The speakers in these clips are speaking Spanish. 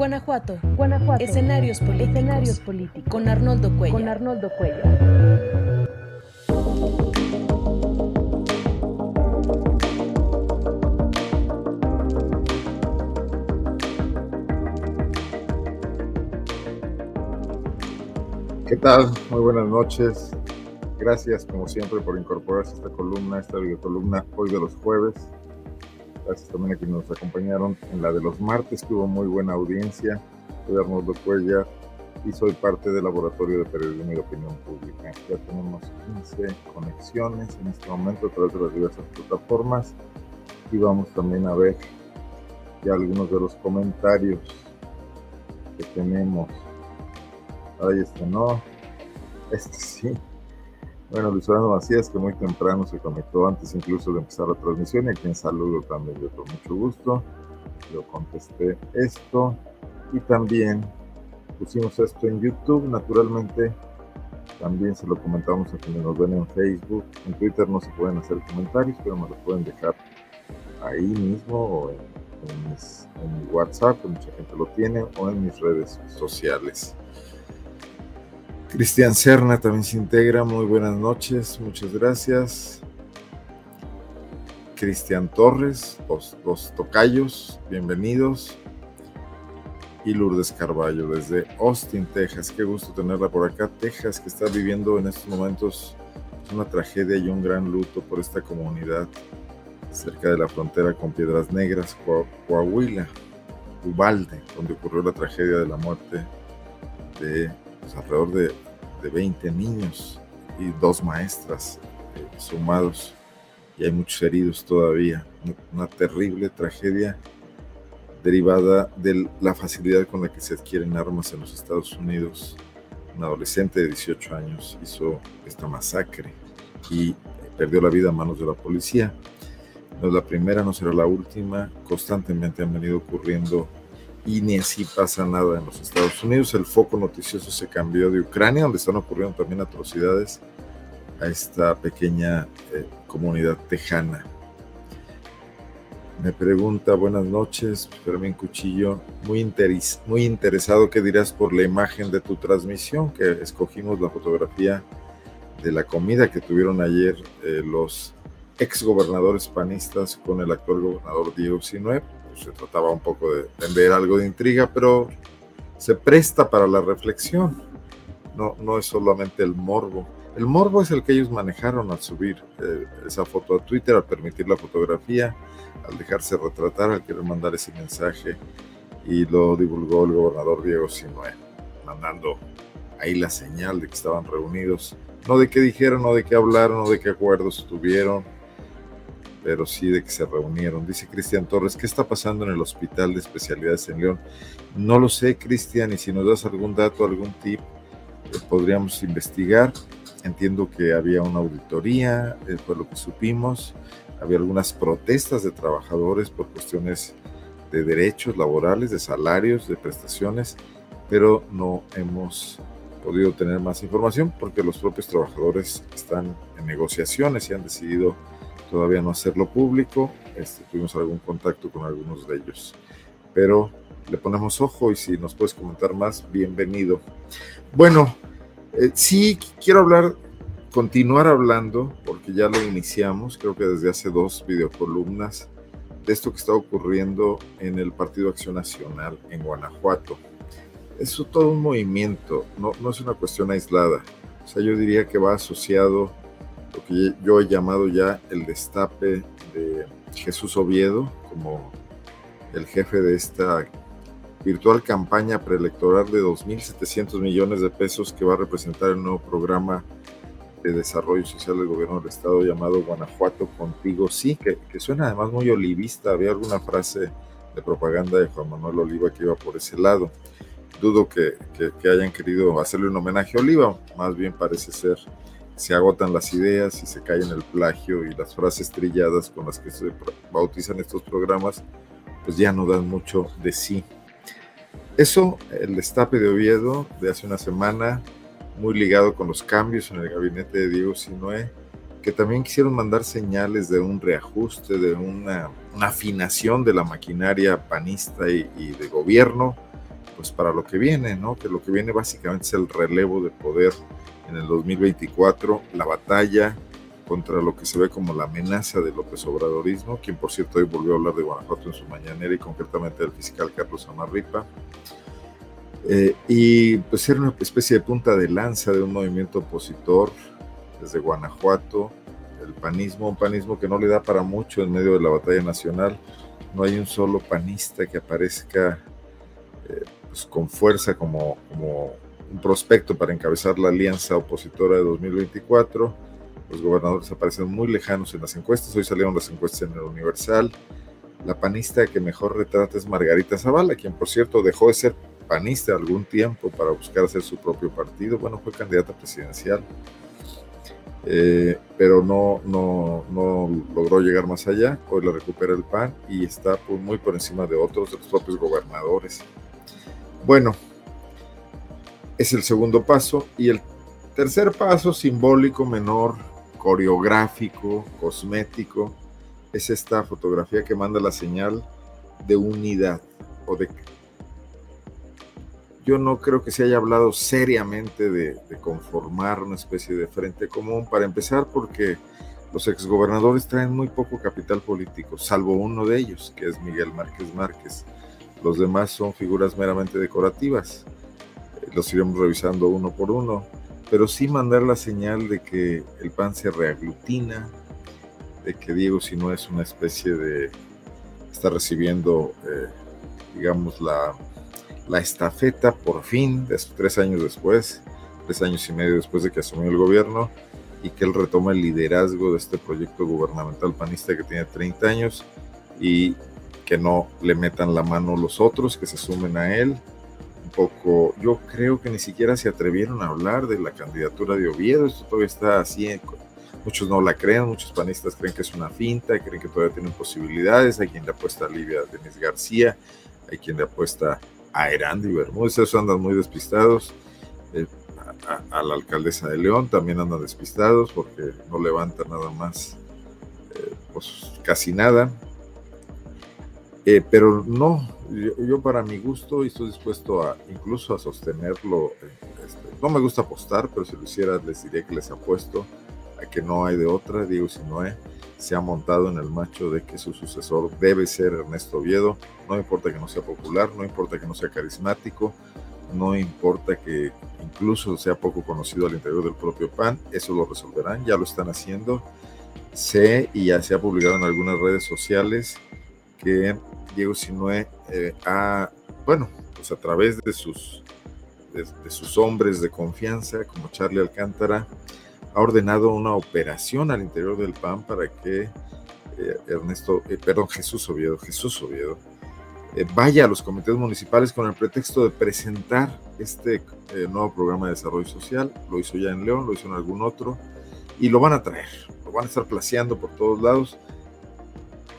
Guanajuato. Guanajuato. Escenarios políticos. Escenarios políticos. Con Arnoldo Cuellar. Con Arnoldo Cuellar. ¿Qué tal? Muy buenas noches. Gracias, como siempre, por incorporarse a esta columna, esta videocolumna hoy de los jueves. Gracias también a quienes nos acompañaron en la de los martes, que hubo muy buena audiencia. Soy Arnoldo Cuellar y soy parte del Laboratorio de Periodismo y Opinión Pública. Ya tenemos 15 conexiones en este momento a través de las diversas plataformas y vamos también a ver ya algunos de los comentarios que tenemos. Ahí este no, este sí. Bueno, Luis Fernando Macías, que muy temprano se conectó antes incluso de empezar la transmisión, y a quien saludo también yo con mucho gusto. Yo contesté esto y también pusimos esto en YouTube, naturalmente. También se lo comentamos a quienes nos ven en Facebook. En Twitter no se pueden hacer comentarios, pero me lo pueden dejar ahí mismo o en, en, mi WhatsApp, que mucha gente lo tiene, o en mis redes sociales. Cristian Serna también se integra. Muy buenas noches, muchas gracias. Cristian Torres, los, los, tocayos, bienvenidos. Y Lourdes Carballo desde Austin, Texas. Qué gusto tenerla por acá. Texas, que está viviendo en estos momentos una tragedia y un gran luto por esta comunidad cerca de la frontera con Piedras Negras, Coahuila, Ubalde, donde ocurrió la tragedia de la muerte de alrededor de, de, 20 niños y dos maestras eh, sumados y hay muchos heridos todavía. Una, terrible tragedia derivada de la facilidad con la que se adquieren armas en los Estados Unidos. Un adolescente de 18 años hizo esta masacre y perdió la vida a manos de la policía. No es la primera, no será la última. Constantemente han venido ocurriendo y ni así pasa nada en los Estados Unidos. El foco noticioso se cambió de Ucrania, donde están ocurriendo también atrocidades, a esta pequeña eh, comunidad tejana. Me pregunta, buenas noches, Fermín Cuchillo, muy, interes muy interesado, ¿qué dirás por la imagen de tu transmisión? Que escogimos la fotografía de la comida que tuvieron ayer eh, los ex gobernadores panistas con el actual gobernador Diego Sinue se trataba un poco de vender algo de intriga, pero se presta para la reflexión. No, no es solamente el morbo. El morbo es el que ellos manejaron al subir eh, esa foto a Twitter, al permitir la fotografía, al dejarse retratar, al querer mandar ese mensaje. Y lo divulgó el gobernador Diego Sinue, mandando ahí la señal de que estaban reunidos. No de qué dijeron, no de qué hablaron, no de qué acuerdos tuvieron, pero sí de que se reunieron. Dice Cristian Torres, ¿qué está pasando en el Hospital de Especialidades en León? No lo sé, Cristian, y si nos das algún dato, algún tip, eh, podríamos investigar. Entiendo que había una auditoría, eh, fue lo que supimos. Había algunas protestas de trabajadores por cuestiones de derechos laborales, de salarios, de prestaciones, pero no hemos podido tener más información porque los propios trabajadores están en negociaciones y han decidido todavía no hacerlo público. Este, tuvimos algún contacto con algunos de ellos. Pero le ponemos ojo y si nos puedes comentar más, bienvenido. Bueno, eh, sí quiero hablar, continuar hablando, porque ya lo iniciamos, creo que desde hace dos videocolumnas, de esto que está ocurriendo en el Partido Acción Nacional en Guanajuato. Es todo un movimiento, no, no es una cuestión aislada. O sea, yo diría que va asociado lo que yo he llamado ya el destape de Jesús Oviedo como el jefe de esta virtual campaña preelectoral de 2.700 millones de pesos que va a representar el nuevo programa de desarrollo social del gobierno del estado llamado Guanajuato Contigo Sí, que, que suena además muy olivista. Había alguna frase de propaganda de Juan Manuel Oliva que iba por ese lado. Dudo que, que, que hayan querido hacerle un homenaje a Oliva, más bien parece ser se agotan las ideas y se cae en el plagio y las frases trilladas con las que se bautizan estos programas, pues ya no dan mucho de sí. Eso, el destape de Oviedo de hace una semana, muy ligado con los cambios en el gabinete de Diego Sinue, que también quisieron mandar señales de un reajuste, de una, afinación de la maquinaria panista y de gobierno, pues para lo que viene, ¿no? Que lo que viene básicamente es el relevo de poder en el 2024, la batalla contra lo que se ve como la amenaza del López Obradorismo, quien por cierto hoy volvió a hablar de Guanajuato en su mañanera y concretamente del fiscal Carlos Amarripa. Eh, y pues ser una especie de punta de lanza de un movimiento opositor desde Guanajuato, el panismo, un panismo que no le da para mucho en medio de la batalla nacional. No hay un solo panista que aparezca eh, pues, con fuerza como un prospecto para encabezar la alianza opositora de 2024. Los gobernadores aparecen muy lejanos en las encuestas. Hoy salieron las encuestas en el Universal. La panista que mejor retrata es Margarita Zavala, quien por cierto dejó de ser panista algún tiempo para buscar hacer su propio partido. Bueno, fue candidata presidencial, eh, pero no, no, no, logró llegar más allá. Hoy la recupera el PAN y está muy por encima de otros, de los propios gobernadores. Bueno, es el segundo paso. Y el tercer paso, simbólico, menor, coreográfico, cosmético, es esta fotografía que manda la señal de unidad o de... Yo no creo que se haya hablado seriamente de, de conformar una especie de frente común, para empezar porque los exgobernadores traen muy poco capital político, salvo uno de ellos, que es Miguel Márquez Márquez. Los demás son figuras meramente decorativas. Los iremos revisando uno por uno, pero sí mandar la señal de que el PAN se reaglutina, de que Diego si no es una especie de... está recibiendo, eh, digamos, la, la estafeta por fin, tres años después, tres años y medio después de que asumió el gobierno, y que él retoma el liderazgo de este proyecto gubernamental panista que tiene 30 años y que no le metan la mano los otros, que se sumen a él. Poco, yo creo que ni siquiera se atrevieron a hablar de la candidatura de Oviedo, esto todavía está así, muchos no la creen, muchos panistas creen que es una finta, creen que todavía tienen posibilidades, hay quien le apuesta a Livia Denis García, hay quien le apuesta a Erandi Bermúdez, esos andan muy despistados. Eh, a, la alcaldesa de León también andan despistados porque no levanta nada más, eh, pues casi nada. Eh, pero no, yo, para mi gusto estoy dispuesto a incluso a sostenerlo. Este, no me gusta apostar, pero si lo hiciera les diría que les apuesto a que no hay de otra. Diego Sinoé se ha montado en el macho de que su sucesor debe ser Ernesto Oviedo. No importa que no sea popular, no importa que no sea carismático, no importa que incluso sea poco conocido al interior del propio PAN, eso lo resolverán, ya lo están haciendo. Sé y ya se ha publicado en algunas redes sociales que Diego Sinue eh, ha, bueno, pues a través de sus, de, sus hombres de confianza, como Charlie Alcántara, ha ordenado una operación al interior del PAN para que eh, Ernesto, eh, perdón, Jesús Oviedo, Jesús Oviedo, vaya a los comités municipales con el pretexto de presentar este nuevo programa de desarrollo social. Lo hizo ya en León, lo hizo en algún otro, y lo van a traer, lo van a estar placeando por todos lados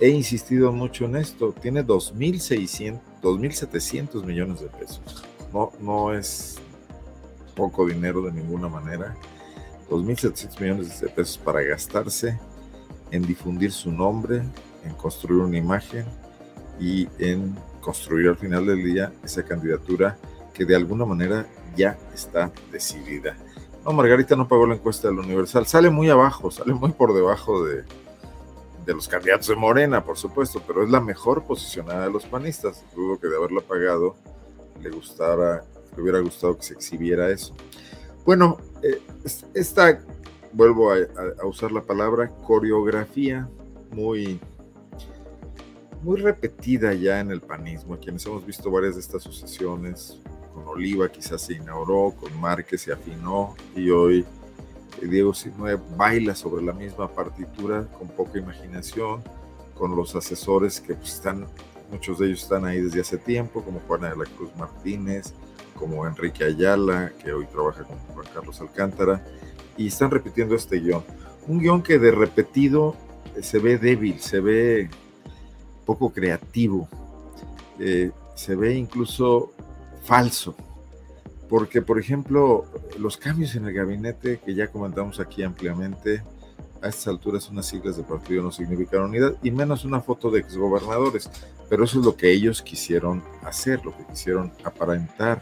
he insistido mucho en esto, tiene 2.600, 2.700 millones de pesos. No, no es poco dinero de ninguna manera. 2.700 millones de pesos para gastarse en difundir su nombre, en construir una imagen y en construir al final del día esa candidatura que de alguna manera ya está decidida. No, Margarita no pagó la encuesta del Universal, sale muy abajo, sale muy por debajo de, de los candidatos de Morena, por supuesto, pero es la mejor posicionada de los panistas. Dudo que de haberla pagado le gustara, le hubiera gustado que se exhibiera eso. Bueno, eh, esta, vuelvo a, usar la palabra, coreografía muy, muy repetida ya en el panismo. Quienes hemos visto varias de estas sucesiones, con Oliva quizás se inauguró, con Márquez se afinó y hoy Diego Sinue baila sobre la misma partitura con poca imaginación, con los asesores que pues, están, muchos de ellos están ahí desde hace tiempo, como Juana de la Cruz Martínez, como Enrique Ayala, que hoy trabaja con Juan Carlos Alcántara, y están repitiendo este guion. Un guion que de repetido eh, se ve débil, se ve poco creativo, eh, se ve incluso falso porque, por ejemplo, los cambios en el gabinete que ya comentamos aquí ampliamente, a estas alturas unas siglas de partido no significan unidad, y menos una foto de exgobernadores. pero eso es lo que ellos quisieron hacer, lo que quisieron aparentar.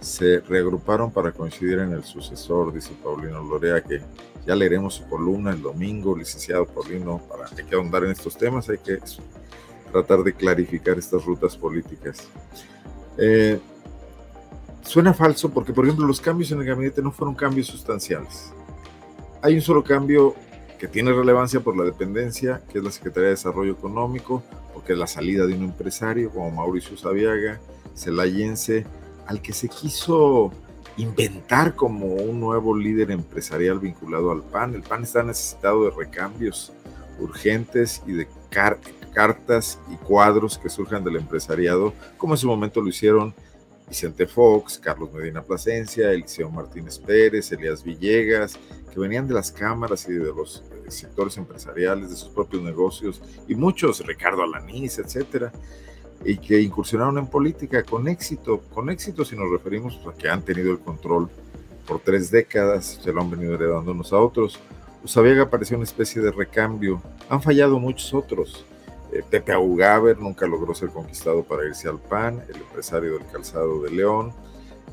Se reagruparon para coincidir en el sucesor, dice Paulino Lorea, que ya leeremos su columna el domingo, licenciado Paulino, hay que ahondar en estos temas, hay que tratar de clarificar estas rutas políticas. Eh, suena falso porque, por ejemplo, los cambios en el gabinete no fueron cambios sustanciales. Hay un solo cambio que tiene relevancia por la dependencia, que es la Secretaría de Desarrollo Económico, porque es la salida de un empresario como Mauricio Sabiaga, celayense, al que se quiso inventar como un nuevo líder empresarial vinculado al PAN. El PAN está necesitado de recambios urgentes y de cartas y cuadros que surjan del empresariado, como en su momento lo hicieron Vicente Fox, Carlos Medina Plasencia, Eliseo Martínez Pérez, Elías Villegas, que venían de las cámaras y de los sectores empresariales, de sus propios negocios, y muchos, Ricardo Alanís, etcétera, y que incursionaron en política con éxito, con éxito si nos referimos a que han tenido el control por tres décadas, se lo han venido heredando unos a otros. Usabiaga parecía una especie de recambio, han fallado muchos otros, Pepe Augaber nunca logró ser conquistado para irse al PAN, el empresario del calzado de León,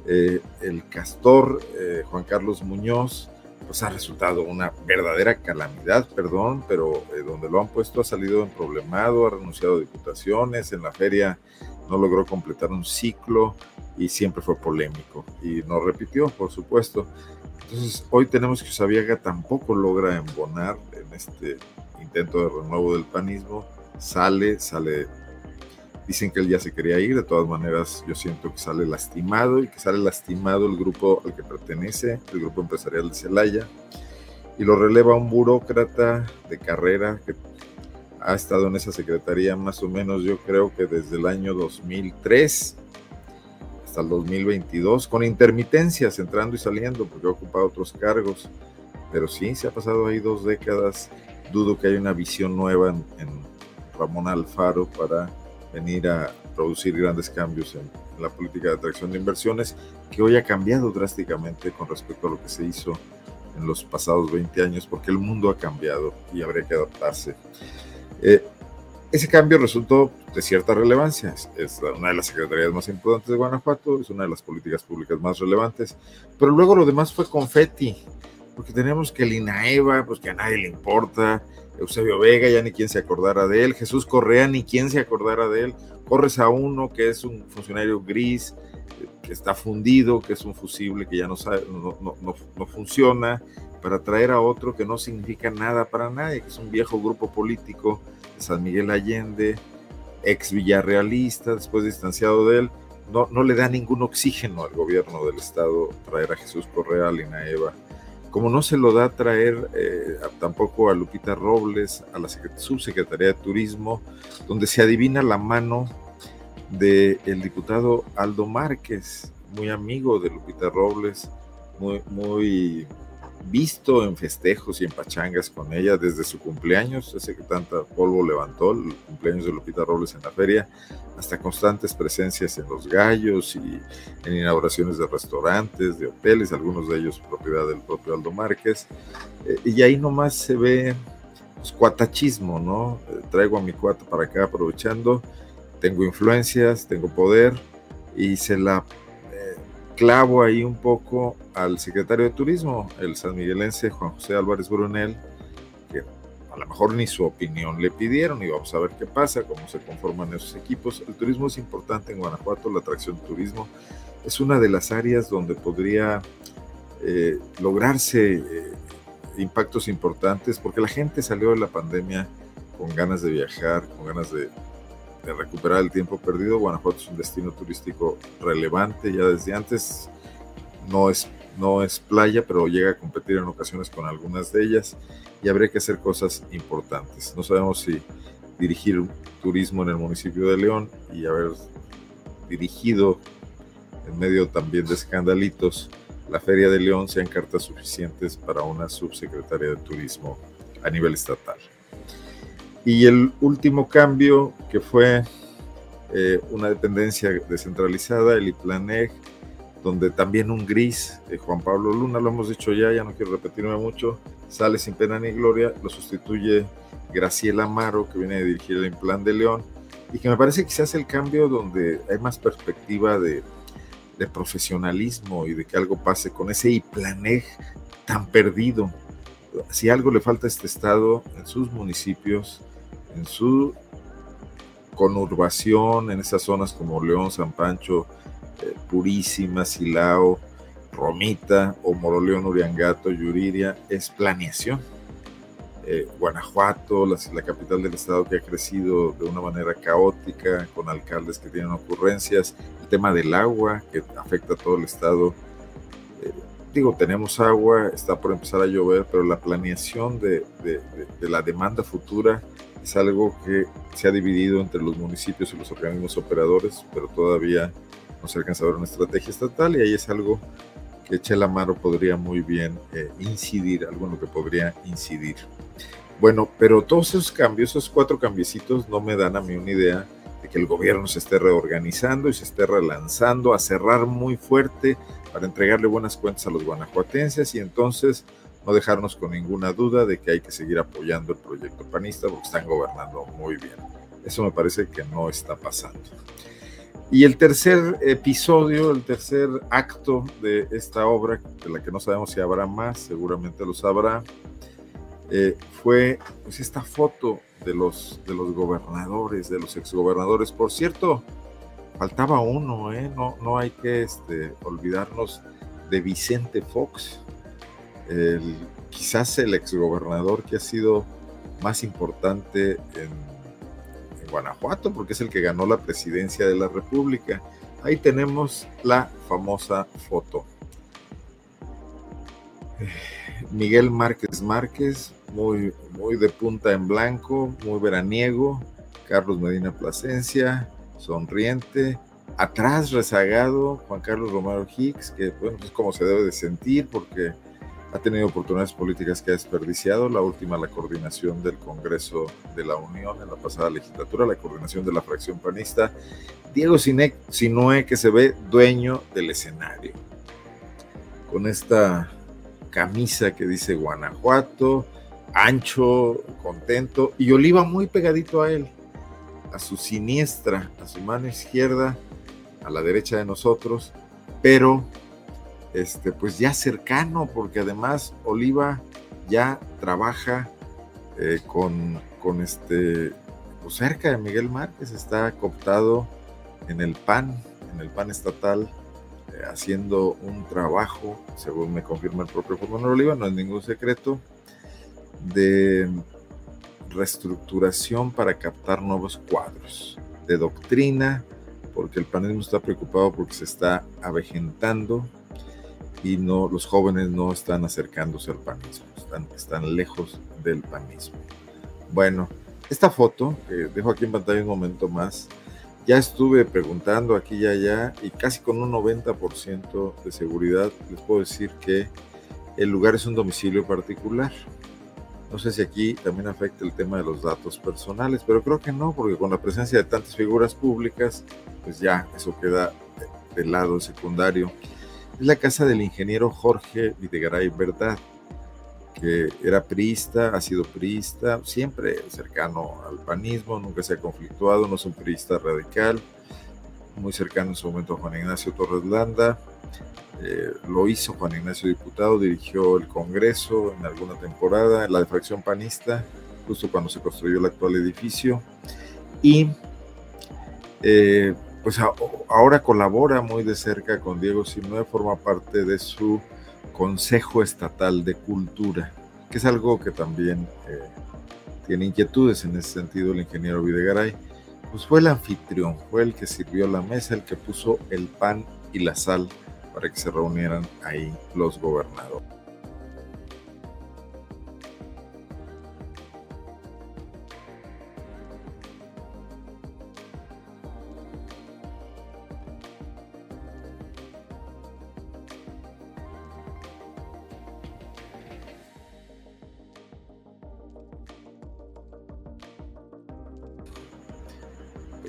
eh, el castor eh, Juan Carlos Muñoz, pues ha resultado una verdadera calamidad, perdón, pero donde lo han puesto ha salido en problemado, ha renunciado a diputaciones, en la feria no logró completar un ciclo y siempre fue polémico y no repitió, por supuesto. Entonces, hoy tenemos que Usabiaga tampoco logra embonar en este intento de renuevo del panismo sale, sale, dicen que él ya se quería ir, de todas maneras yo siento que sale lastimado y que sale lastimado el grupo al que pertenece, el grupo empresarial de Celaya, y lo releva un burócrata de carrera que ha estado en esa secretaría más o menos yo creo que desde el año 2003 hasta el 2022, con intermitencias entrando y saliendo, porque ha ocupado otros cargos, pero sí, se ha pasado ahí dos décadas, dudo que haya una visión nueva en, Ramón Alfaro para venir a producir grandes cambios en, la política de atracción de inversiones, que hoy ha cambiado drásticamente con respecto a lo que se hizo en los pasados 20 años, porque el mundo ha cambiado y habría que adaptarse. Eh, ese cambio resultó de cierta relevancia. Es, una de las secretarías más importantes de Guanajuato, es una de las políticas públicas más relevantes, pero luego lo demás fue confeti, porque tenemos que el INAEVA, pues que a nadie le importa, Eusebio Vega, ya ni quien se acordara de él, Jesús Correa, ni quien se acordara de él, corres a uno que es un funcionario gris, que está fundido, que es un fusible que ya no, sabe, no, funciona, para traer a otro que no significa nada para nadie, que es un viejo grupo político San Miguel Allende, ex villarrealista, después distanciado de él, no, no le da ningún oxígeno al gobierno del estado traer a Jesús Correa, a Lina Eva, como no se lo da traer eh, tampoco a Lupita Robles, a la subsecretaría de Turismo, donde se adivina la mano del el diputado Aldo Márquez, muy amigo de Lupita Robles, muy, muy visto en festejos y en pachangas con ella desde su cumpleaños, ese que tanta polvo levantó, el cumpleaños de Lupita Robles en la feria, hasta constantes presencias en los gallos y en inauguraciones de restaurantes, de hoteles, algunos de ellos propiedad del propio Aldo Márquez. Eh, y ahí nomás se ve pues, cuatachismo, ¿no? Eh, traigo a mi cuata para acá aprovechando, tengo influencias, tengo poder y se la clavo ahí un poco al secretario de Turismo, el sanmiguelense Juan José Álvarez Brunel, que a lo mejor ni su opinión le pidieron y vamos a ver qué pasa, cómo se conforman esos equipos. El turismo es importante en Guanajuato, la atracción turismo es una de las áreas donde podría eh, lograrse eh, impactos importantes porque la gente salió de la pandemia con ganas de viajar, con ganas de recuperar el tiempo perdido. Guanajuato es un destino turístico relevante ya desde antes. No es, no es playa, pero llega a competir en ocasiones con algunas de ellas y habría que hacer cosas importantes. No sabemos si dirigir turismo en el municipio de León y haber dirigido en medio también de escandalitos la Feria de León sean cartas suficientes para una subsecretaria de turismo a nivel estatal. Y el último cambio, que fue eh, una dependencia descentralizada, el IPLANEG, donde también un gris, de Juan Pablo Luna, lo hemos dicho ya, ya no quiero repetirme mucho, sale sin pena ni gloria, lo sustituye Graciela Amaro, que viene a dirigir el Implan de León, y que me parece quizás el cambio donde hay más perspectiva de, de profesionalismo y de que algo pase con ese IPLANEG tan perdido. Si algo le falta a este estado en sus municipios, en su conurbación, en esas zonas como León, San Pancho, eh, Purísima, Silao, Romita o Moroleón, Uriangato, Yuriria, es planeación. Eh, Guanajuato, la, capital del estado que ha crecido de una manera caótica, con alcaldes que tienen ocurrencias, el tema del agua que afecta a todo el estado. Eh, digo, tenemos agua, está por empezar a llover, pero la planeación de la demanda futura es algo que se ha dividido entre los municipios y los organismos operadores, pero todavía no se alcanza a ver una estrategia estatal y ahí es algo que Chela Amaro podría muy bien eh, incidir, algo en lo que podría incidir. Bueno, pero todos esos cambios, esos cuatro cambiecitos, no me dan a mí una idea de que el gobierno se esté reorganizando y se esté relanzando a cerrar muy fuerte para entregarle buenas cuentas a los guanajuatenses y entonces no dejarnos con ninguna duda de que hay que seguir apoyando el proyecto panista porque están gobernando muy bien. Eso me parece que no está pasando. Y el tercer episodio, el tercer acto de esta obra, de la que no sabemos si habrá más, seguramente lo sabrá, eh, fue pues esta foto de los, de los gobernadores, de los exgobernadores. Por cierto, faltaba uno, ¿eh? no, no hay que este, olvidarnos de Vicente Fox, el, quizás el exgobernador que ha sido más importante en, Guanajuato, porque es el que ganó la presidencia de la República. Ahí tenemos la famosa foto. Miguel Márquez Márquez, muy, muy de punta en blanco, muy veraniego. Carlos Medina Plasencia, sonriente. Atrás rezagado, Juan Carlos Romero Hicks, que bueno, es como se debe de sentir, porque ha tenido oportunidades políticas que ha desperdiciado, la última la coordinación del Congreso de la Unión en la pasada legislatura, la coordinación de la fracción panista, Diego Sinue que se ve dueño del escenario, con esta camisa que dice Guanajuato, ancho, contento, y Oliva muy pegadito a él, a su siniestra, a su mano izquierda, a la derecha de nosotros, pero este, pues ya cercano, porque además Oliva ya trabaja eh, con, con, este, pues cerca de Miguel Márquez, está cooptado en el PAN, en el PAN estatal, eh, haciendo un trabajo, según me confirma el propio Juan Oliva, no es ningún secreto, de reestructuración para captar nuevos cuadros, de doctrina, porque el panismo está preocupado porque se está avejentando y no, los jóvenes no están acercándose al panismo, están, lejos del panismo. Bueno, esta foto, que dejo aquí en pantalla un momento más, ya estuve preguntando aquí y allá y casi con un 90% de seguridad les puedo decir que el lugar es un domicilio particular. No sé si aquí también afecta el tema de los datos personales, pero creo que no, porque con la presencia de tantas figuras públicas, pues ya eso queda de lado secundario es la casa del ingeniero Jorge Videgaray Verdad, que era priista, ha sido priista, siempre cercano al panismo, nunca se ha conflictuado, no es un priista radical, muy cercano en su momento a Juan Ignacio Torres Landa. Eh, lo hizo Juan Ignacio diputado, dirigió el Congreso en alguna temporada, en la defracción panista, justo cuando se construyó el actual edificio. Y eh, pues ahora colabora muy de cerca con Diego Sinue, forma parte de su Consejo Estatal de Cultura, que es algo que también eh, tiene inquietudes en ese sentido el ingeniero Videgaray. Pues fue el anfitrión, fue el que sirvió la mesa, el que puso el pan y la sal para que se reunieran ahí los gobernadores.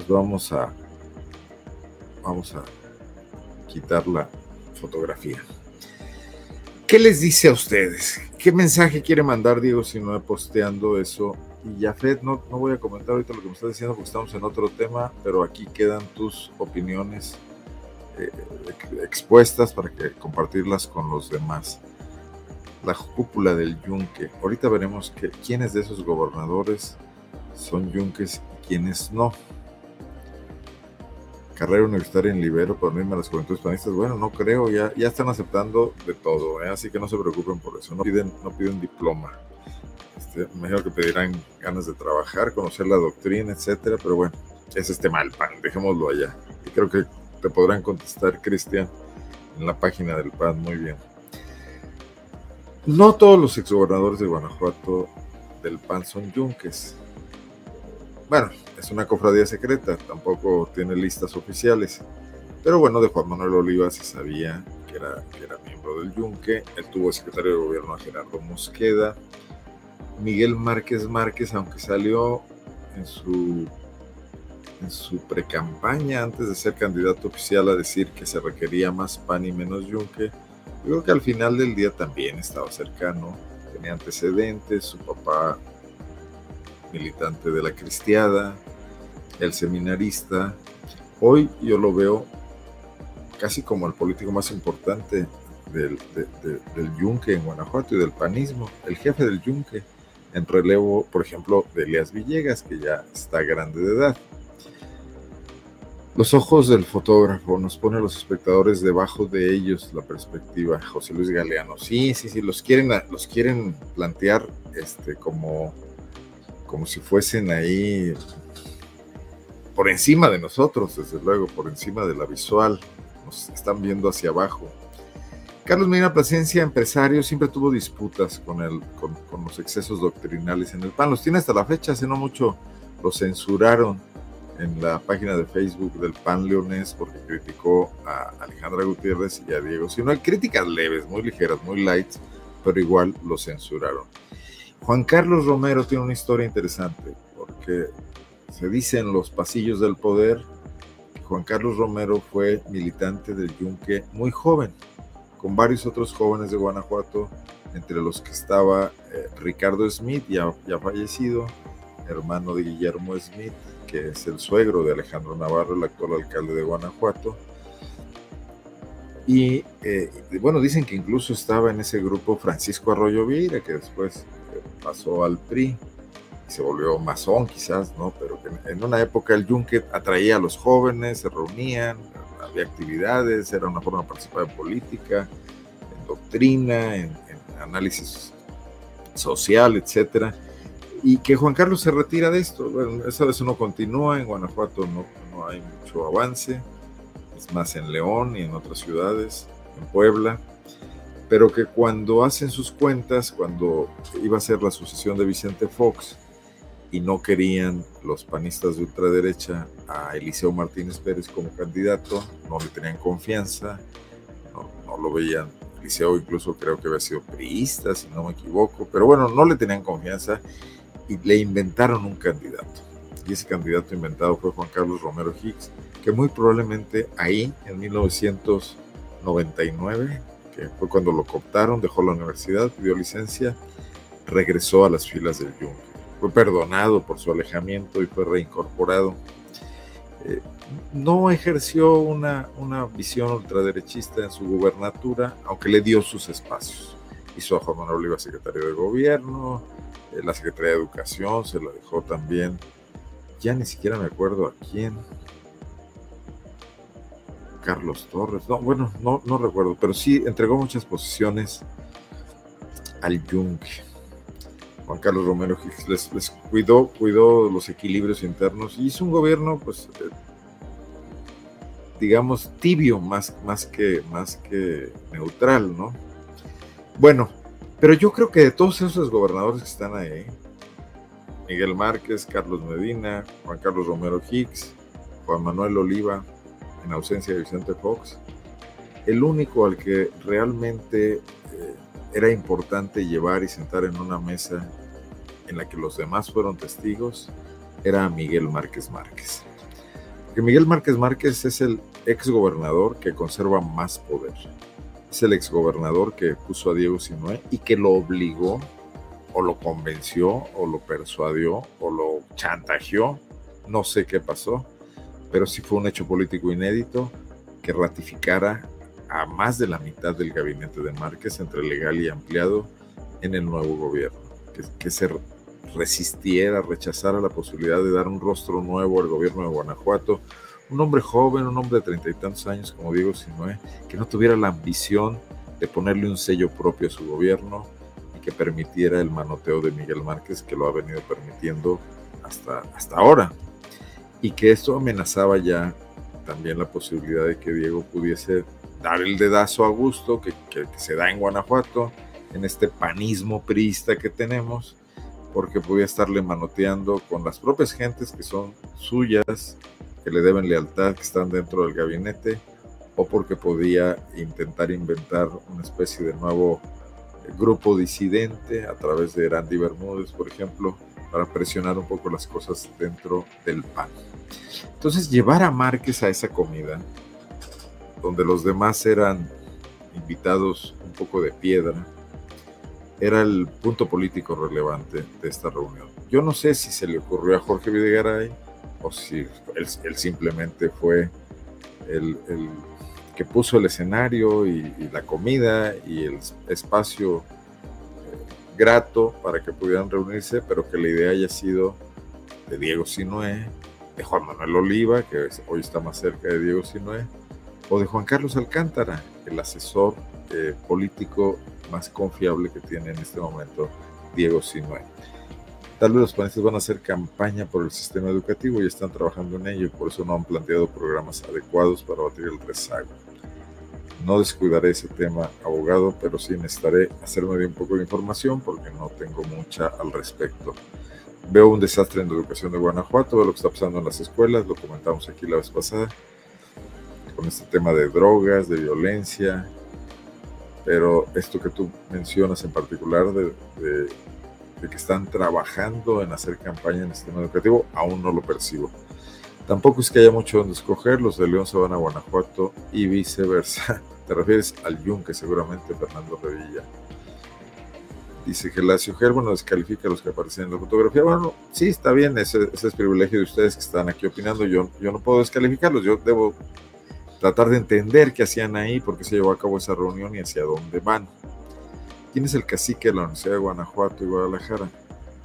Pues vamos a vamos a quitar la fotografía. ¿Qué les dice a ustedes? ¿Qué mensaje quiere mandar Diego si no posteando eso y Jafet, no, no voy a comentar ahorita lo que me estás diciendo porque estamos en otro tema, pero aquí quedan tus opiniones eh, expuestas para que compartirlas con los demás. La cúpula del yunque. Ahorita veremos que, quiénes de esos gobernadores son yunques y quiénes no. Carrera universitaria en Libero unirme a las juventudes panistas. Bueno, no creo, ya, ya están aceptando de todo, ¿eh? así que no se preocupen por eso. No piden, no piden diploma. Este, me imagino que pedirán ganas de trabajar, conocer la doctrina, etcétera, pero bueno, es este mal PAN, dejémoslo allá. Y creo que te podrán contestar, Cristian, en la página del PAN, muy bien. No todos los exgobernadores de Guanajuato del PAN son yunques. Bueno, es una cofradía secreta, tampoco tiene listas oficiales. Pero bueno, de Juan Manuel Oliva se sabía que era, que era miembro del Yunque. Él tuvo secretario de gobierno a Gerardo Mosqueda. Miguel Márquez Márquez, aunque salió en su, en su precampaña antes de ser candidato oficial a decir que se requería más PAN y menos yunque, yo creo que al final del día también estaba cercano, tenía antecedentes, su papá militante de la cristiada, el seminarista. Hoy yo lo veo casi como el político más importante del, del yunque en Guanajuato y del panismo, el jefe del yunque en relevo, por ejemplo, de Elias Villegas, que ya está grande de edad. Los ojos del fotógrafo nos pone a los espectadores debajo de ellos la perspectiva. José Luis Galeano. Sí, sí, sí, los quieren, los quieren plantear este, como, como si fuesen ahí por encima de nosotros, desde luego, por encima de la visual. Nos están viendo hacia abajo. Carlos Medina Plasencia, empresario, siempre tuvo disputas con, el, con, los excesos doctrinales en el PAN. Los tiene hasta la fecha, hace no mucho lo censuraron en la página de Facebook del PAN Leonés porque criticó a Alejandra Gutiérrez y a Diego. Sino hay críticas leves, muy ligeras, muy light, pero igual lo censuraron. Juan Carlos Romero tiene una historia interesante porque se dice en los pasillos del poder Juan Carlos Romero fue militante del Yunque muy joven con varios otros jóvenes de Guanajuato, entre los que estaba eh, Ricardo Smith, ya, fallecido, hermano de Guillermo Smith, que es el suegro de Alejandro Navarro, el actual alcalde de Guanajuato. Y eh, bueno, dicen que incluso estaba en ese grupo Francisco Arroyo Vieira, que después pasó al PRI y se volvió masón quizás, ¿no? Pero en una época el Yunque atraía a los jóvenes, se reunían, había actividades, era una forma de participar en política, en doctrina, en, análisis social, etcétera. Y que Juan Carlos se retira de esto. Bueno, eso, eso no continúa, en Guanajuato no, no hay mucho avance, es más en León y en otras ciudades, en Puebla pero que cuando hacen sus cuentas, cuando iba a ser la sucesión de Vicente Fox, y no querían los panistas de ultraderecha a Eliseo Martínez Pérez como candidato, no le tenían confianza, no, lo veían. Eliseo incluso creo que había sido priista, si no me equivoco, pero bueno, no le tenían confianza y le inventaron un candidato. Y ese candidato inventado fue Juan Carlos Romero Hicks, que muy probablemente ahí, en 1999, que fue cuando lo cooptaron, dejó la universidad, pidió licencia, regresó a las filas del Yunque fue perdonado por su alejamiento y fue reincorporado. Eh, no ejerció una, una visión ultraderechista en su gubernatura, aunque le dio sus espacios. Hizo a Juan Manuel Oliva secretario de gobierno, eh, la Secretaría de Educación se la dejó también, ya ni siquiera me acuerdo a quién, Carlos Torres, no, bueno, no, no recuerdo, pero sí entregó muchas posiciones al Yunque. Juan Carlos Romero les, les cuidó, cuidó los equilibrios internos y hizo un gobierno, pues, eh, digamos, tibio más, más, que, más que neutral, ¿no? Bueno, pero yo creo que de todos esos gobernadores que están ahí, Miguel Márquez, Carlos Medina, Juan Carlos Romero Hicks, Juan Manuel Oliva, en ausencia de Vicente Fox, el único al que realmente eh, era importante llevar y sentar en una mesa en la que los demás fueron testigos era Miguel Márquez Márquez. Porque Miguel Márquez Márquez es el ex gobernador que conserva más poder. Es el ex gobernador que puso a Diego Sinué y que lo obligó o lo convenció, o lo persuadió, o lo chantajeó, no sé qué pasó, pero sí fue un hecho político inédito que ratificara a más de la mitad del gabinete de Márquez entre legal y ampliado en el nuevo gobierno, que, se resistiera, rechazara la posibilidad de dar un rostro nuevo al gobierno de Guanajuato, un hombre joven, un hombre de treinta y tantos años como Diego Sinue, que no tuviera la ambición de ponerle un sello propio a su gobierno y que permitiera el manoteo de Miguel Márquez, que lo ha venido permitiendo hasta, hasta ahora. Y que esto amenazaba ya también la posibilidad de que Diego pudiese dar el dedazo a gusto que, que, se da en Guanajuato, en este panismo priista que tenemos, porque podía estarle manoteando con las propias gentes que son suyas, que le deben lealtad, que están dentro del gabinete, o porque podía intentar inventar una especie de nuevo grupo disidente a través de Randy Bermúdez, por ejemplo, para presionar un poco las cosas dentro del PAN. Entonces, llevar a Márquez a esa comida, donde los demás eran invitados un poco de piedra, era el punto político relevante de esta reunión. Yo no sé si se le ocurrió a Jorge Videgaray o si él, simplemente fue el, el, que puso el escenario y, y la comida y el espacio eh, grato para que pudieran reunirse, pero que la idea haya sido de Diego Sinué, de Juan Manuel Oliva, que hoy está más cerca de Diego Sinué, o de Juan Carlos Alcántara, el asesor eh, político más confiable que tiene en este momento Diego Sinue. Tal vez los panistas van a hacer campaña por el sistema educativo y están trabajando en ello, por eso no han planteado programas adecuados para batir el rezago. No descuidaré ese tema, abogado, pero sí necesitaré hacerme de un poco de información porque no tengo mucha al respecto. Veo un desastre en la educación de Guanajuato, lo que está pasando en las escuelas, lo comentamos aquí la vez pasada, con este tema de drogas, de violencia, pero esto que tú mencionas en particular de, que están trabajando en hacer campaña en el sistema educativo, aún no lo percibo. Tampoco es que haya mucho donde escoger, los de León se van a Guanajuato y viceversa. Te refieres al Yunque, seguramente, Fernando Revilla. Dice Gelacio Gerbo, no descalifica a los que aparecen en la fotografía. Bueno, sí, está bien, ese, ese es privilegio de ustedes que están aquí opinando. Yo, yo no puedo descalificarlos, yo debo tratar de entender qué hacían ahí, por qué se llevó a cabo esa reunión y hacia dónde van. ¿Quién es el cacique de la Universidad de Guanajuato y Guadalajara?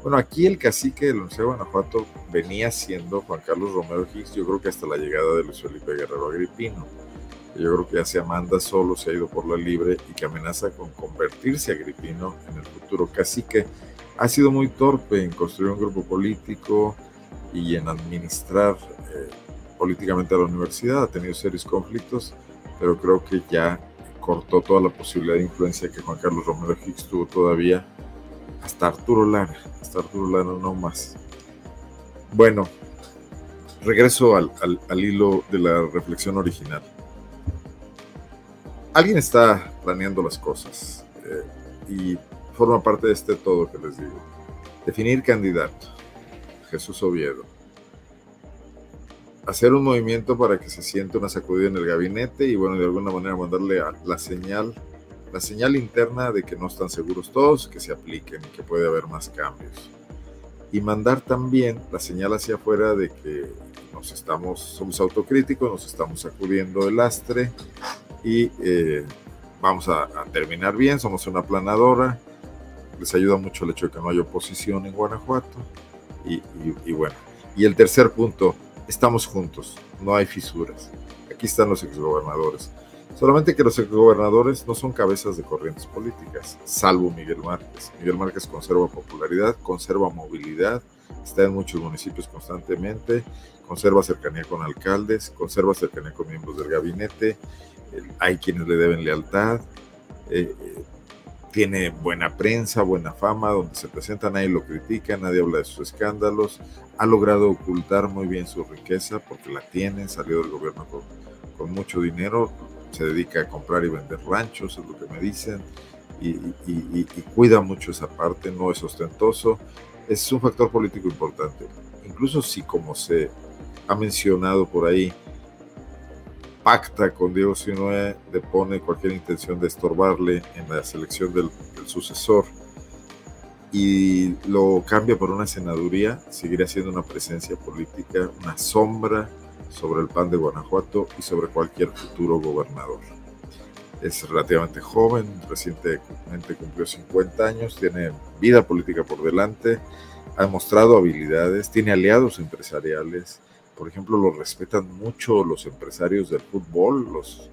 Bueno, aquí el cacique de la Universidad de Guanajuato venía siendo Juan Carlos Romero Hicks, yo creo que hasta la llegada de Luis Felipe Guerrero Agripino. Yo creo que ya se manda solo, se ha ido por la libre y que amenaza con convertirse a Agripino en el futuro cacique. Ha sido muy torpe en construir un grupo político y en administrar eh, políticamente a la universidad, ha tenido serios conflictos, pero creo que ya cortó toda la posibilidad de influencia que Juan Carlos Romero Hicks tuvo todavía hasta Arturo Lara, hasta Arturo Lara no más. Bueno, regreso al, al hilo de la reflexión original. Alguien está planeando las cosas eh, y forma parte de este todo que les digo. Definir candidato. Jesús Oviedo hacer un movimiento para que se siente una sacudida en el gabinete y bueno, de alguna manera mandarle la señal, la señal interna de que no están seguros todos, que se apliquen y que puede haber más cambios. Y mandar también la señal hacia afuera de que nos estamos, somos autocríticos, nos estamos sacudiendo el lastre y eh, vamos a, terminar bien, somos una planadora, les ayuda mucho el hecho de que no hay oposición en Guanajuato y, y bueno. Y el tercer punto, estamos juntos, no hay fisuras. Aquí están los exgobernadores. Solamente que los exgobernadores no son cabezas de corrientes políticas, salvo Miguel Márquez. Miguel Márquez conserva popularidad, conserva movilidad, está en muchos municipios constantemente, conserva cercanía con alcaldes, conserva cercanía con miembros del gabinete, hay quienes le deben lealtad, eh, tiene buena prensa, buena fama, donde se presenta, nadie lo critica, nadie habla de sus escándalos, ha logrado ocultar muy bien su riqueza porque la tiene, salió del gobierno con, con mucho dinero, se dedica a comprar y vender ranchos, es lo que me dicen, y, y, y, y, cuida mucho esa parte, no es ostentoso, es un factor político importante. Incluso si, como se ha mencionado por ahí, pacta con Diego Sinue, depone cualquier intención de estorbarle en la selección del, sucesor. y lo cambia por una senaduría, seguiría siendo una presencia política, una sombra sobre el PAN de Guanajuato y sobre cualquier futuro gobernador. Es relativamente joven, recientemente cumplió 50 años, tiene vida política por delante, ha mostrado habilidades, tiene aliados empresariales. Por ejemplo, lo respetan mucho los empresarios del fútbol, los,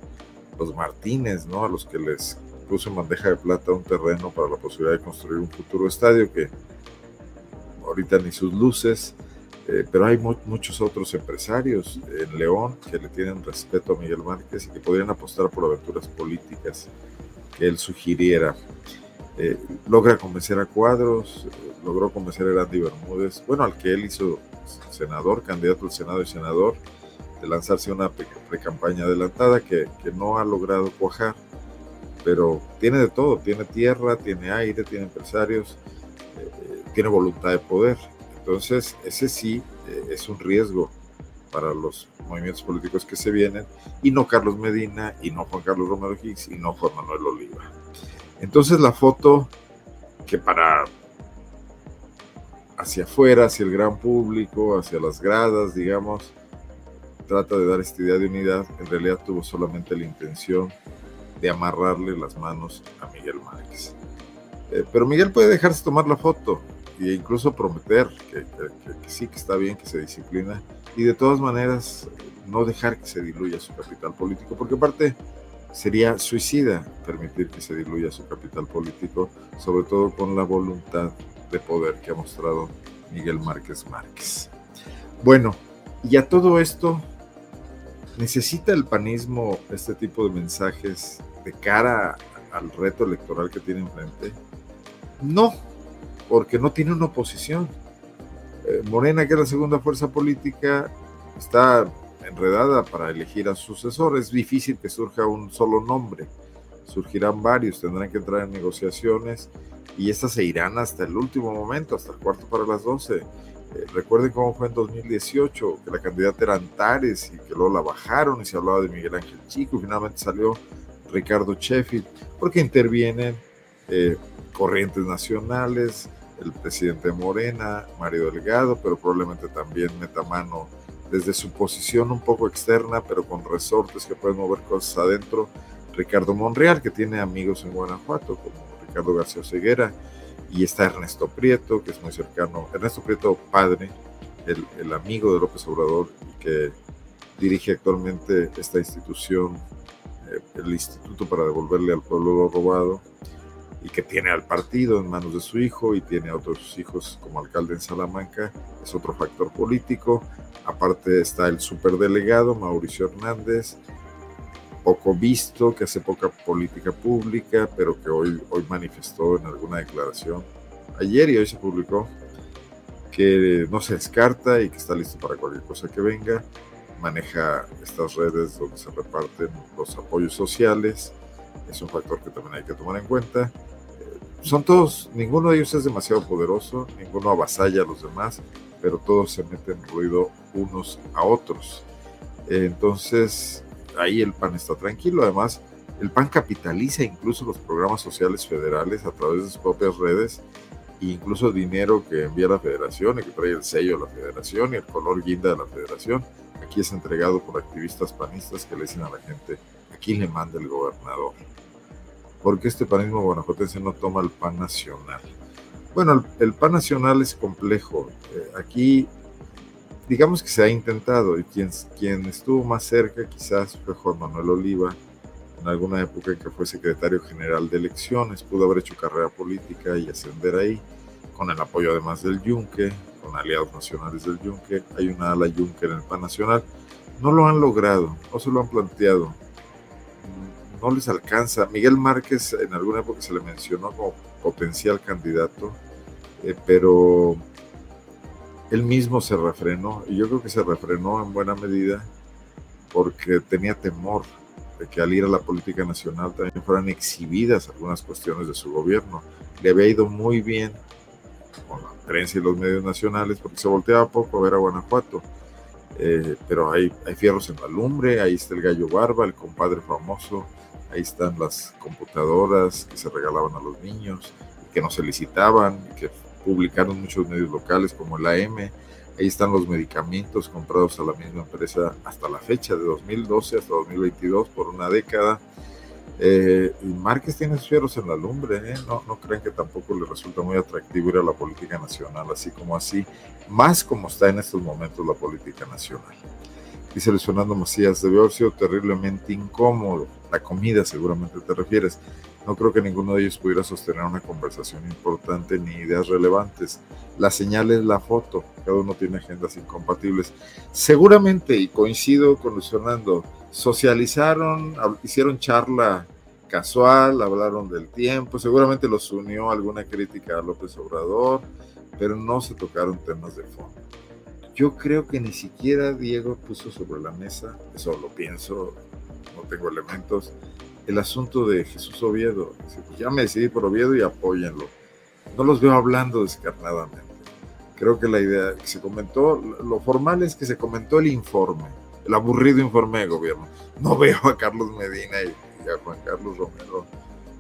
los Martínez, ¿no? A los que les puso en bandeja de plata un terreno para la posibilidad de construir un futuro estadio que ahorita ni sus luces, eh, pero hay muchos otros empresarios en León que le tienen respeto a Miguel Márquez y que podrían apostar por aventuras políticas que él sugiriera. Eh, logra convencer a Cuadros, eh, logró convencer a Andy Bermúdez, bueno, al que él hizo senador, candidato al Senado y senador, de lanzarse una pre-campaña adelantada que, que no ha logrado cuajar pero tiene de todo, tiene tierra, tiene aire, tiene empresarios, eh, tiene voluntad de poder. Entonces, ese sí eh, es un riesgo para los movimientos políticos que se vienen, y no Carlos Medina, y no Juan Carlos Romero Hicks, y no Juan Manuel Oliva. Entonces la foto que para hacia afuera, hacia el gran público, hacia las gradas, digamos, trata de dar esta idea de unidad, en realidad tuvo solamente la intención de amarrarle las manos a Miguel Márquez. Eh, pero Miguel puede dejarse tomar la foto e incluso prometer que, sí, que está bien, que se disciplina y de todas maneras no dejar que se diluya su capital político, porque aparte sería suicida permitir que se diluya su capital político, sobre todo con la voluntad de poder que ha mostrado Miguel Márquez Márquez. Bueno, y a todo esto ¿Necesita el panismo este tipo de mensajes de cara al reto electoral que tiene enfrente? No, porque no tiene una oposición. Eh, Morena, que es la segunda fuerza política, está enredada para elegir a sucesor. Es difícil que surja un solo nombre. Surgirán varios, tendrán que entrar en negociaciones y estas se irán hasta el último momento, hasta el cuarto para las doce eh, recuerden cómo fue en 2018, que la candidata era Antares y que luego la bajaron y se hablaba de Miguel Ángel Chico. Y finalmente salió Ricardo Sheffield, porque intervienen eh, corrientes nacionales, el presidente Morena, Mario Delgado, pero probablemente también meta mano desde su posición un poco externa, pero con resortes que pueden mover cosas adentro. Ricardo Monreal, que tiene amigos en Guanajuato, como Ricardo García Ceguera y está Ernesto Prieto, que es muy cercano, Ernesto Prieto padre, el, amigo de López Obrador, que dirige actualmente esta institución, eh, el Instituto para devolverle al pueblo lo robado, y que tiene al partido en manos de su hijo y tiene a otros hijos como alcalde en Salamanca, es otro factor político. Aparte está el superdelegado Mauricio Hernández, poco visto, que hace poca política pública, pero que hoy, hoy manifestó en alguna declaración, ayer y hoy se publicó, que no se descarta y que está listo para cualquier cosa que venga, maneja estas redes donde se reparten los apoyos sociales, es un factor que también hay que tomar en cuenta. Eh, son todos, ninguno de ellos es demasiado poderoso, ninguno avasalla a los demás, pero todos se meten ruido unos a otros. Entonces, ahí el PAN está tranquilo. Además, el PAN capitaliza incluso los programas sociales federales a través de sus propias redes e incluso dinero que envía la federación y que trae el sello de la federación y el color guinda de la federación. Aquí es entregado por activistas panistas que le dicen a la gente, aquí le manda el gobernador. Porque este panismo guanajuatense no toma el PAN nacional? Bueno, el, PAN nacional es complejo. Eh, aquí digamos que se ha intentado y quien, quien estuvo más cerca quizás fue Juan Manuel Oliva, en alguna época en que fue secretario general de elecciones, pudo haber hecho carrera política y ascender ahí, con el apoyo además del Yunque, con aliados nacionales del Yunque, hay una ala Yunque en el PAN Nacional, no lo han logrado, no se lo han planteado, no les alcanza. Miguel Márquez en alguna época se le mencionó como potencial candidato, eh, pero él mismo se refrenó, y yo creo que se refrenó en buena medida porque tenía temor de que al ir a la política nacional también fueran exhibidas algunas cuestiones de su gobierno. Le había ido muy bien con la prensa y los medios nacionales porque se volteaba poco a ver a Guanajuato. Eh, pero hay, hay fierros en la lumbre, ahí está el gallo barba, el compadre famoso, ahí están las computadoras que se regalaban a los niños, que no se licitaban, que publicaron muchos medios locales como el AM. Ahí están los medicamentos comprados a la misma empresa hasta la fecha, de 2012 hasta 2022, por una década. Eh, y Márquez tiene fieros en la lumbre, ¿eh? no, no creen que tampoco le resulta muy atractivo ir a la política nacional, así como así, más como está en estos momentos la política nacional. Dice Luis Fernando Macías, debió haber sido terriblemente incómodo. La comida seguramente te refieres. No creo que ninguno de ellos pudiera sostener una conversación importante ni ideas relevantes. La señal es la foto. Cada uno tiene agendas incompatibles. Seguramente, y coincido con Luis Fernando, socializaron, hicieron charla casual, hablaron del tiempo, seguramente los unió alguna crítica a López Obrador, pero no se tocaron temas de fondo. Yo creo que ni siquiera Diego puso sobre la mesa, eso lo pienso, no tengo elementos, el asunto de Jesús Oviedo. Pues ya me decidí por Oviedo y apóyenlo. No los veo hablando descarnadamente. Creo que la idea que se comentó, lo formal es que se comentó el informe el aburrido informe de gobierno. No veo a Carlos Medina y, a Juan Carlos Romero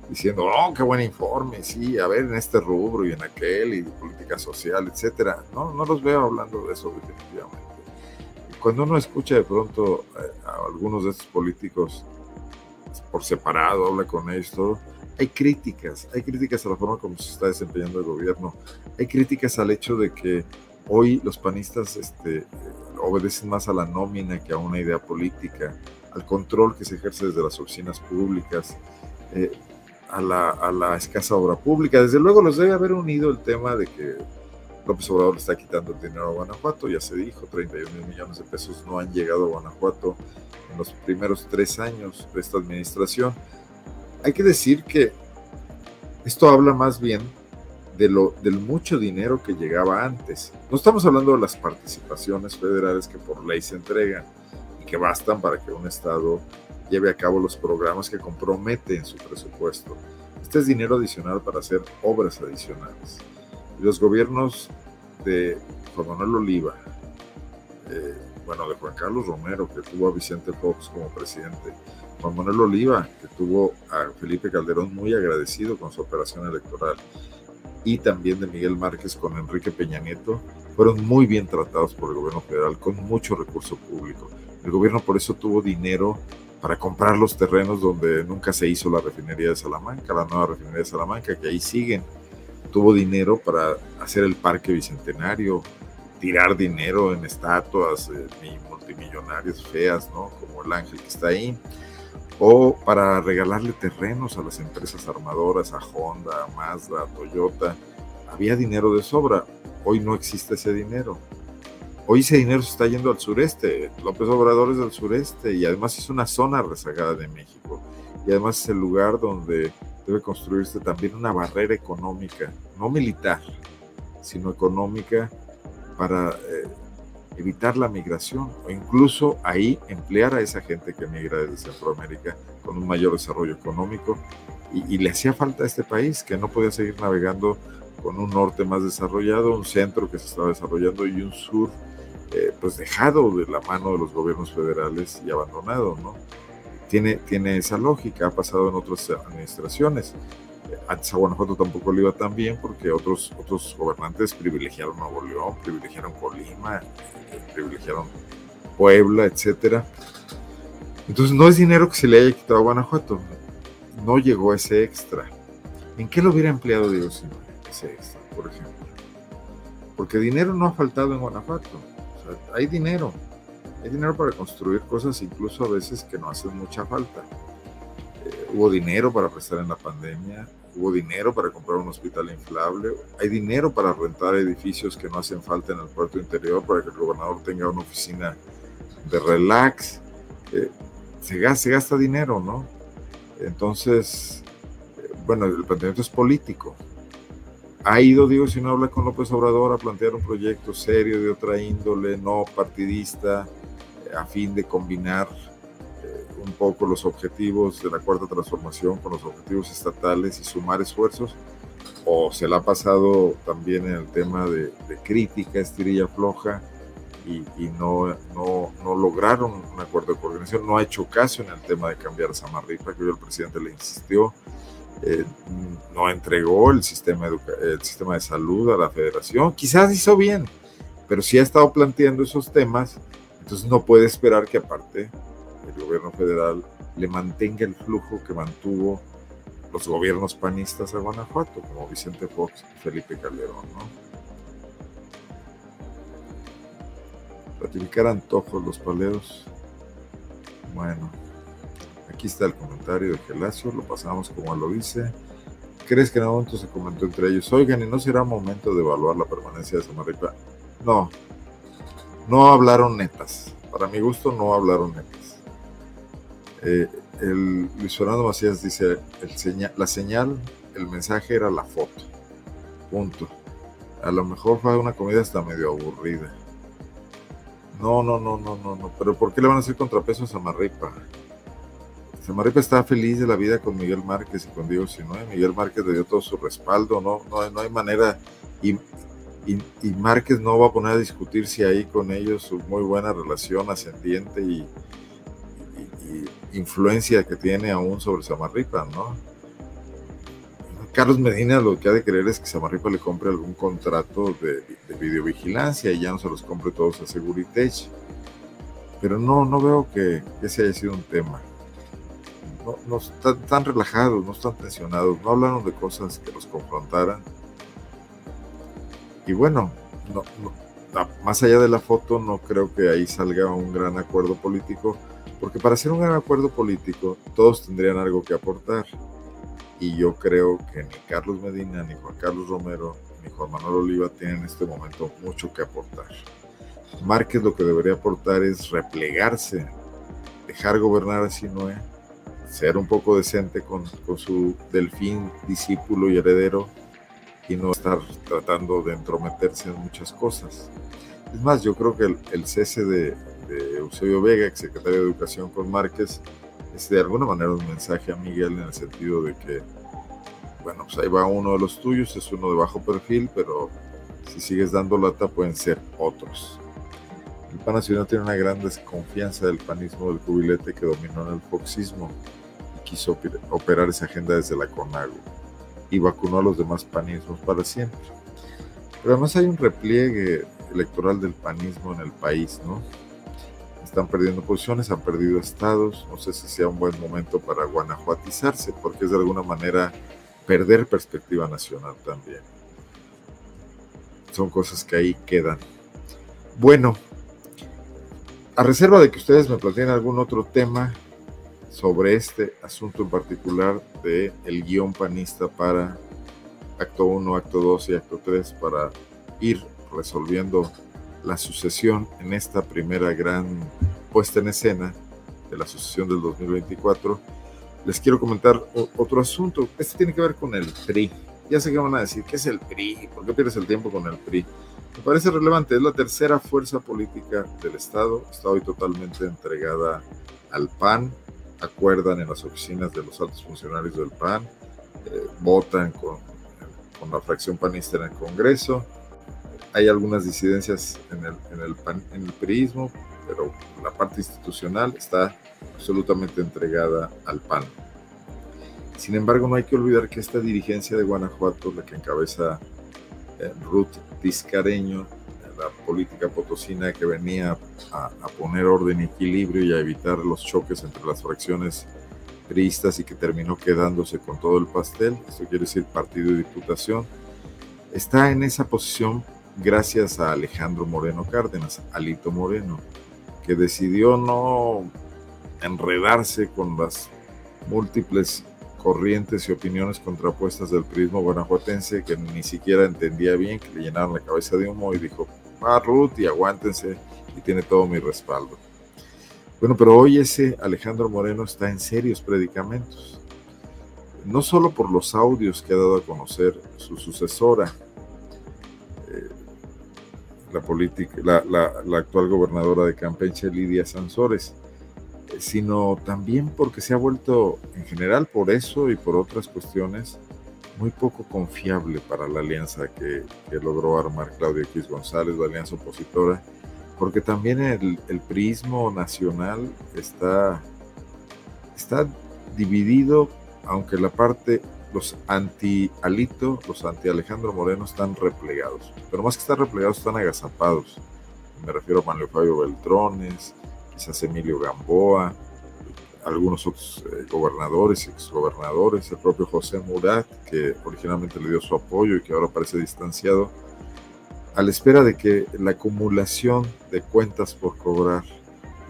diciendo, oh, qué buen informe, sí, a ver, en este rubro y en aquel, y de política social, etcétera. No, no los veo hablando de eso definitivamente. Cuando uno escucha de pronto eh, a algunos de estos políticos por separado, habla con ellos, hay críticas, hay críticas a la forma como se está desempeñando el gobierno, hay críticas al hecho de que hoy los panistas este, obedecen más a la nómina que a una idea política, al control que se ejerce desde las oficinas públicas, eh, a, la, a, la, escasa obra pública. Desde luego los debe haber unido el tema de que López Obrador está quitando el dinero a Guanajuato, ya se dijo, 31 mil millones de pesos no han llegado a Guanajuato en los primeros tres años de esta administración. Hay que decir que esto habla más bien de lo, del mucho dinero que llegaba antes. No estamos hablando de las participaciones federales que por ley se entregan y que bastan para que un Estado lleve a cabo los programas que compromete en su presupuesto. Este es dinero adicional para hacer obras adicionales. Los gobiernos de Juan Manuel Oliva, bueno, de Juan Carlos Romero, que tuvo a Vicente Fox como presidente, Juan Manuel Oliva, que tuvo a Felipe Calderón muy agradecido con su operación electoral, y también de Miguel Márquez con Enrique Peña Nieto fueron muy bien tratados por el gobierno federal con mucho recurso público. El gobierno por eso tuvo dinero para comprar los terrenos donde nunca se hizo la refinería de Salamanca, la nueva refinería de Salamanca, que ahí siguen. Tuvo dinero para hacer el parque bicentenario, tirar dinero en estatuas eh, multimillonarias feas, ¿no? Como el ángel que está ahí o para regalarle terrenos a las empresas armadoras, a Honda, a Mazda, a Toyota. Había dinero de sobra. Hoy no existe ese dinero. Hoy ese dinero se está yendo al sureste. López Obrador es del sureste y además es una zona rezagada de México. Y además es el lugar donde debe construirse también una barrera económica, no militar, sino económica para eh, evitar la migración o incluso ahí emplear a esa gente que migra desde Centroamérica con un mayor desarrollo económico. Y, le hacía falta a este país que no podía seguir navegando con un norte más desarrollado, un centro que se estaba desarrollando y un sur eh, pues dejado de la mano de los gobiernos federales y abandonado, ¿no? Tiene, tiene esa lógica, ha pasado en otras administraciones. Antes a Guanajuato tampoco le iba tan bien porque otros, otros gobernantes privilegiaron Nuevo León, privilegiaron Colima, privilegiaron Puebla, etcétera. Entonces no es dinero que se le haya quitado a Guanajuato, no llegó ese extra. ¿En qué lo hubiera empleado Dios ese extra, por ejemplo? Porque dinero no ha faltado en Guanajuato. hay dinero, hay dinero para construir cosas incluso a veces que no hacen mucha falta. Eh, hubo dinero para prestar en la pandemia, hubo dinero para comprar un hospital inflable, hay dinero para rentar edificios que no hacen falta en el puerto interior para que el gobernador tenga una oficina de relax. Eh, se, gasta, dinero, ¿no? Entonces, eh, bueno, el planteamiento es político. Ha ido, digo, si no habla con López Obrador, a plantear un proyecto serio de otra índole, no partidista, a fin de combinar un poco los objetivos de la cuarta transformación con los objetivos estatales y sumar esfuerzos, o se la ha pasado también en el tema de, crítica, estirilla floja, y, no, no, no, lograron un acuerdo de coordinación, no ha hecho caso en el tema de cambiar Samarripa, que hoy el presidente le insistió, eh, no entregó el sistema, el sistema de salud a la federación. Quizás hizo bien, pero si ha estado planteando esos temas, entonces no puede esperar que aparte el gobierno federal le mantenga el flujo que mantuvo los gobiernos panistas a Guanajuato, como Vicente Fox y Felipe Calderón. ¿no? Ratificar antojos los paleos. Bueno, aquí está el comentario de Gelacio, lo pasamos como lo dice. ¿Crees que en algún momento se comentó entre ellos? Oigan, ¿y no será momento de evaluar la permanencia de Samarripa? No, no hablaron netas. Para mi gusto, no hablaron netas. Eh, el Luis Fernando Macías dice, la señal, el mensaje era la foto. Punto. A lo mejor fue una comida hasta medio aburrida. No, no, no, no, no, no. Pero ¿por qué le van a hacer contrapeso a Samarripa? Samarripa está feliz de la vida con Miguel Márquez y con Diego Sinue. Miguel Márquez le dio todo su respaldo, no, no, no hay manera. Y, y, Márquez no va a poner a discutir si hay con ellos su muy buena relación ascendiente y, influencia que tiene aún sobre Samarripa, ¿no? Carlos Medina lo que ha de querer es que Samarripa le compre algún contrato de, videovigilancia y ya no se los compre todos a Seguritech. Pero no, no veo que ese haya sido un tema. No, no están, relajados, no están tensionados, no hablaron de cosas que los confrontaran. Y bueno, más allá de la foto, no creo que ahí salga un gran acuerdo político porque para hacer un gran acuerdo político, todos tendrían algo que aportar. Y yo creo que ni Carlos Medina, ni Juan Carlos Romero, ni Juan Manuel Oliva tienen en este momento mucho que aportar. Márquez lo que debería aportar es replegarse, dejar gobernar a Sinoé, ser un poco decente con, con su delfín, discípulo y heredero, y no estar tratando de entrometerse en muchas cosas. Es más, yo creo que el cese de, de Eusebio Vega, ex secretario de Educación con Márquez, es de alguna manera un mensaje a Miguel en el sentido de que, bueno, pues ahí va uno de los tuyos, es uno de bajo perfil, pero si sigues dando lata pueden ser otros. El PAN Nacional tiene una gran desconfianza del panismo del cubilete que dominó en el foxismo y quiso operar esa agenda desde la CONAGO y vacunó a los demás panismos para siempre. Pero además hay un repliegue electoral del panismo en el país, ¿no? están perdiendo posiciones, han perdido estados. No sé si sea un buen momento para guanajuatizarse, porque es de alguna manera perder perspectiva nacional también. Son cosas que ahí quedan. Bueno, a reserva de que ustedes me planteen algún otro tema sobre este asunto en particular de el guion panista para acto 1, acto 2 y acto 3 para ir resolviendo la sucesión en esta primera gran puesta en escena de la sucesión del 2024, les quiero comentar otro asunto. Este tiene que ver con el PRI. Ya sé que van a decir, ¿qué es el PRI? ¿Por qué pierdes el tiempo con el PRI? Me parece relevante, es la tercera fuerza política del Estado, está hoy totalmente entregada al PAN, acuerdan en las oficinas de los altos funcionarios del PAN, eh, votan con, con la fracción panista en el Congreso, hay algunas disidencias en el, en el, en el priismo, pero la parte institucional está absolutamente entregada al PAN. Sin embargo, no hay que olvidar que esta dirigencia de Guanajuato, la que encabeza eh, Ruth Tiscareño, la política potosina que venía a, poner orden y equilibrio y a evitar los choques entre las fracciones priistas y que terminó quedándose con todo el pastel, esto quiere decir partido y diputación, está en esa posición gracias a Alejandro Moreno Cárdenas, Alito Moreno, que decidió no enredarse con las múltiples corrientes y opiniones contrapuestas del prismo guanajuatense que ni siquiera entendía bien, que le llenaron la cabeza de humo y dijo, va Ruth y aguántense y tiene todo mi respaldo. Bueno, pero hoy ese Alejandro Moreno está en serios predicamentos, no solo por los audios que ha dado a conocer su sucesora, la, política, la, actual gobernadora de Campeche, Lidia Sansores, eh, sino también porque se ha vuelto, en general por eso y por otras cuestiones, muy poco confiable para la alianza que, logró armar Claudio X González, la alianza opositora, porque también el, el prismo nacional está, está dividido, aunque la parte los anti-Alito, los anti-Alejandro Moreno están replegados. Pero más que estar replegados, están agazapados. Me refiero a Manuel Fabio Beltrones, quizás Emilio Gamboa, algunos otros eh, gobernadores exgobernadores, el propio José Murat, que originalmente le dio su apoyo y que ahora parece distanciado, a la espera de que la acumulación de cuentas por cobrar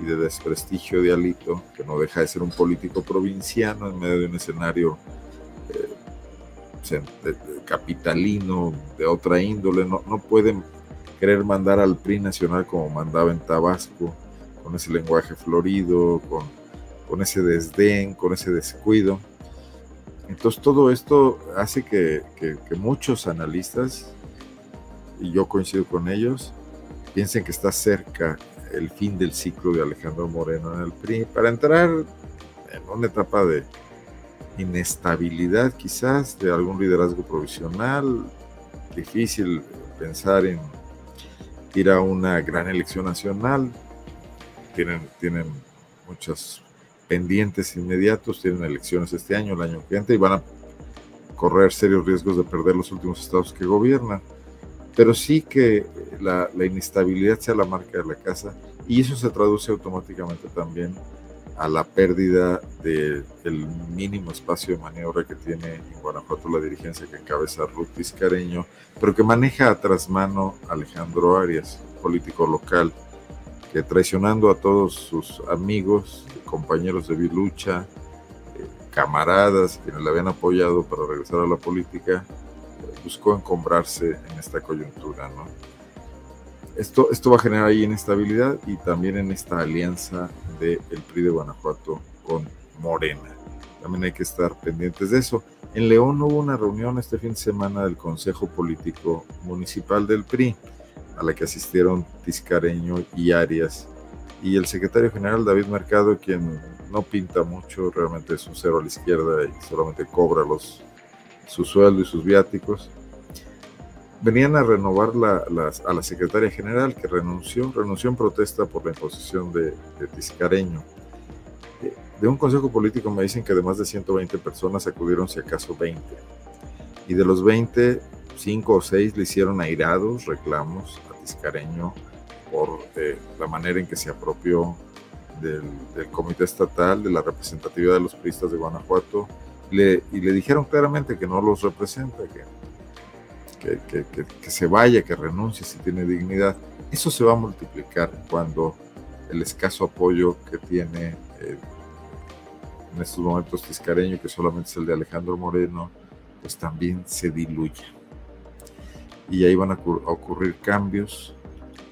y de desprestigio de Alito, que no deja de ser un político provinciano en medio de un escenario eh, capitalino de otra índole, no, no pueden querer mandar al PRI nacional como mandaba en Tabasco, con ese lenguaje florido, con, con ese desdén, con ese descuido. Entonces todo esto hace que, muchos analistas, y yo coincido con ellos, piensen que está cerca el fin del ciclo de Alejandro Moreno en el PRI para entrar en una etapa de inestabilidad quizás, de algún liderazgo provisional, difícil pensar en ir a una gran elección nacional, tienen, tienen muchos pendientes inmediatos, tienen elecciones este año, el año que y van a correr serios riesgos de perder los últimos estados que gobiernan. Pero sí que la, inestabilidad sea la marca de la casa y eso se traduce automáticamente también a la pérdida del mínimo espacio de maniobra que tiene en Guanajuato la dirigencia que encabeza Ruth Tiscareño, pero que maneja a trasmano Alejandro Arias, político local, que traicionando a todos sus amigos, compañeros de Vilucha, eh, camaradas, quienes le habían apoyado para regresar a la política, buscó encombrarse en esta coyuntura, ¿no? Esto, esto va a generar ahí inestabilidad y también en esta alianza del el PRI de Guanajuato con Morena. También hay que estar pendientes de eso. En León hubo una reunión este fin de semana del Consejo Político Municipal del PRI, a la que asistieron Tiscareño y Arias, y el secretario general David Mercado, quien no pinta mucho, realmente es un cero a la izquierda y solamente cobra los su sueldo y sus viáticos. Venían a renovar la, a la secretaria general que renunció, renunció en protesta por la imposición de, de Tiscareño. Eh, de un consejo político me dicen que de más de 120 personas acudieron si acaso 20. Y de los 20, 5 o 6 le hicieron airados reclamos a Tiscareño por eh, la manera en que se apropió del, comité estatal, de la representatividad de los periodistas de Guanajuato, y le dijeron claramente que no los representa, que, que, que, se vaya, que renuncie si tiene dignidad. Eso se va a multiplicar cuando el escaso apoyo que tiene eh, en estos momentos Tiscareño, que solamente es el de Alejandro Moreno, pues también se diluya. Y ahí van a ocurrir cambios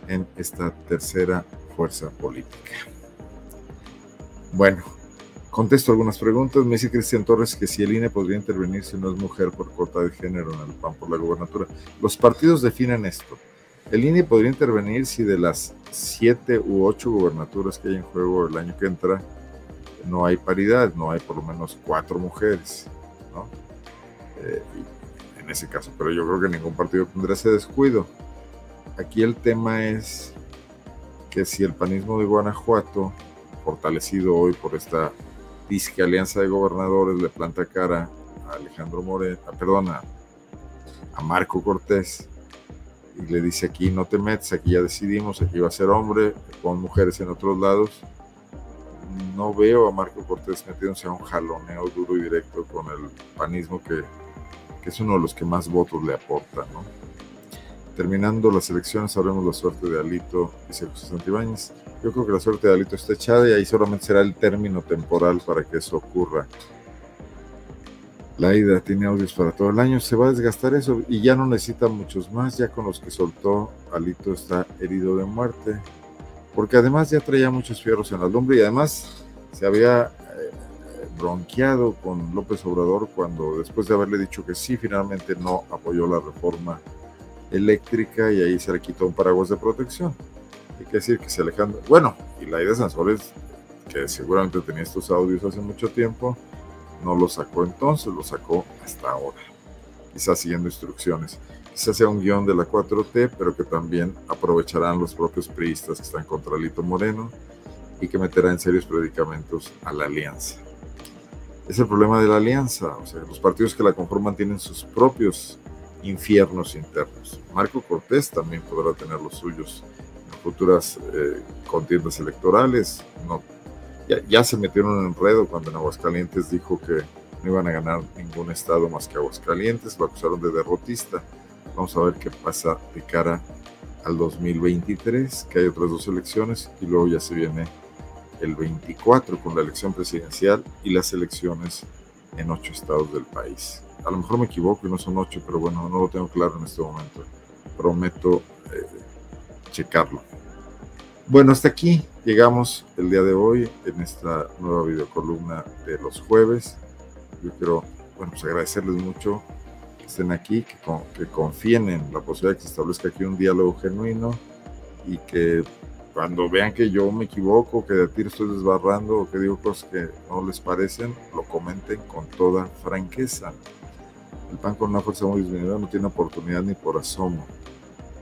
en esta tercera fuerza política. Bueno, Contesto algunas preguntas. Me dice Cristian Torres que si el INE podría intervenir si no es mujer por cuota de género en el PAN por la gobernatura. Los partidos definen esto. El INE podría intervenir si de las siete u ocho gobernaturas que hay en juego el año que entra no hay paridad, no hay por lo menos cuatro mujeres, ¿no? Eh, ese caso, pero yo creo que ningún partido tendrá ese descuido. Aquí el tema es que si el panismo de Guanajuato, fortalecido hoy por esta dice que Alianza de Gobernadores le planta cara a Alejandro Moreno, perdona, a Marco Cortés y le dice aquí no te metes, aquí ya decidimos, aquí va a ser hombre, con mujeres en otros lados. No veo a Marco Cortés metiéndose a un jaloneo duro y directo con el panismo que, que es uno de los que más votos le aporta, ¿no? Terminando las elecciones, sabremos la suerte de Alito, dice José Santibáñez. Yo creo que la suerte de Alito está echada y ahí solamente será el término temporal para que eso ocurra. La ida tiene audios para todo el año, se va a desgastar eso y ya no necesita muchos más, ya con los que soltó, Alito está herido de muerte, porque además ya traía muchos fierros en la lumbre y además se había bronqueado con López Obrador cuando después de haberle dicho que sí, finalmente no apoyó la reforma eléctrica y ahí se le quitó un paraguas de protección. Hay que decir que se Alejandro, bueno, y la idea de Sanzores, que seguramente tenía estos audios hace mucho tiempo, no lo sacó entonces, lo sacó hasta ahora, quizás siguiendo instrucciones. Quizás sea un guion de la 4T, pero que también aprovecharán los propios priistas que están contra Lito Moreno y que meterá en serios predicamentos a la alianza. Es el problema de la alianza, o sea, los partidos que la conforman tienen sus propios infiernos internos. Marco Cortés también podrá tener los suyos en futuras eh, contiendas electorales. No, ya, se metieron en enredo cuando en Aguascalientes dijo que no iban a ganar ningún estado más que Aguascalientes, lo acusaron de derrotista. Vamos a ver qué pasa de cara al 2023, que hay otras dos elecciones y luego ya se viene el 24 con la elección presidencial y las elecciones en ocho estados del país. A lo mejor me equivoco y no son ocho, pero bueno, no lo tengo claro en este momento. Prometo eh, checarlo. Bueno, hasta aquí llegamos el día de hoy en esta nueva videocolumna de los jueves. Yo quiero, bueno, pues agradecerles mucho que estén aquí, que, que confíen en la posibilidad de que se establezca aquí un diálogo genuino y que cuando vean que yo me equivoco, que de tiro estoy desbarrando o que digo cosas que no les parecen, lo comenten con toda franqueza. El PAN con una fuerza muy disminuida no tiene oportunidad ni por asomo.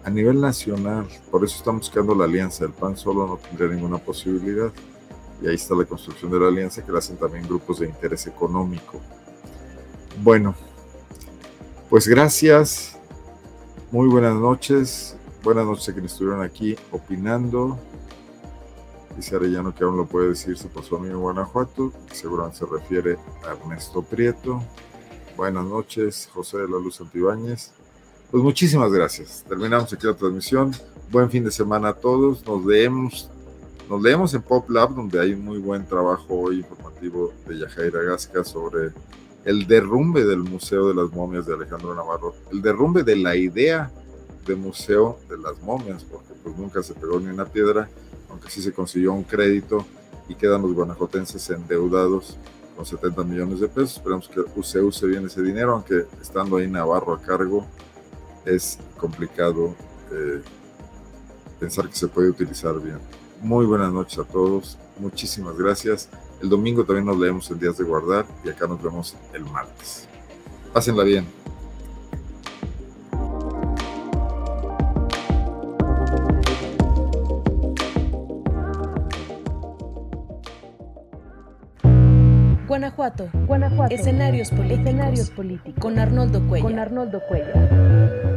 A nivel nacional, por eso estamos buscando la alianza. El PAN solo no tendría ninguna posibilidad. Y ahí está la construcción de la alianza que hacen también grupos de interés económico. Bueno, pues gracias. Muy buenas noches. Buenas noches a quienes estuvieron aquí opinando. Dice Arellano que aún lo puede decirse por su amigo Guanajuato, seguramente se refiere a Ernesto Prieto. Buenas noches, José de la Luz Santibáñez. Pues muchísimas gracias. Terminamos aquí la transmisión. Buen fin de semana a todos. Nos leemos, nos leemos en Pop Lab, donde hay un muy buen trabajo hoy informativo de Yajaira Gasca sobre el derrumbe del Museo de las Momias de Alejandro Navarro. El derrumbe de la idea de Museo de las Momias, porque pues nunca se pegó ni una piedra, aunque sí se consiguió un crédito y quedan los guanajotenses endeudados con 70 millones de pesos. Esperamos que se use bien ese dinero, aunque estando ahí Navarro a cargo es complicado eh, pensar que se puede utilizar bien. Muy buenas noches a todos, muchísimas gracias. El domingo también nos leemos en Días de Guardar y acá nos vemos el martes. Pásenla bien. Guanajuato. Guanajuato. Escenarios políticos. Escenarios políticos. Con Arnoldo Cuellar. Con Arnoldo Cuellar.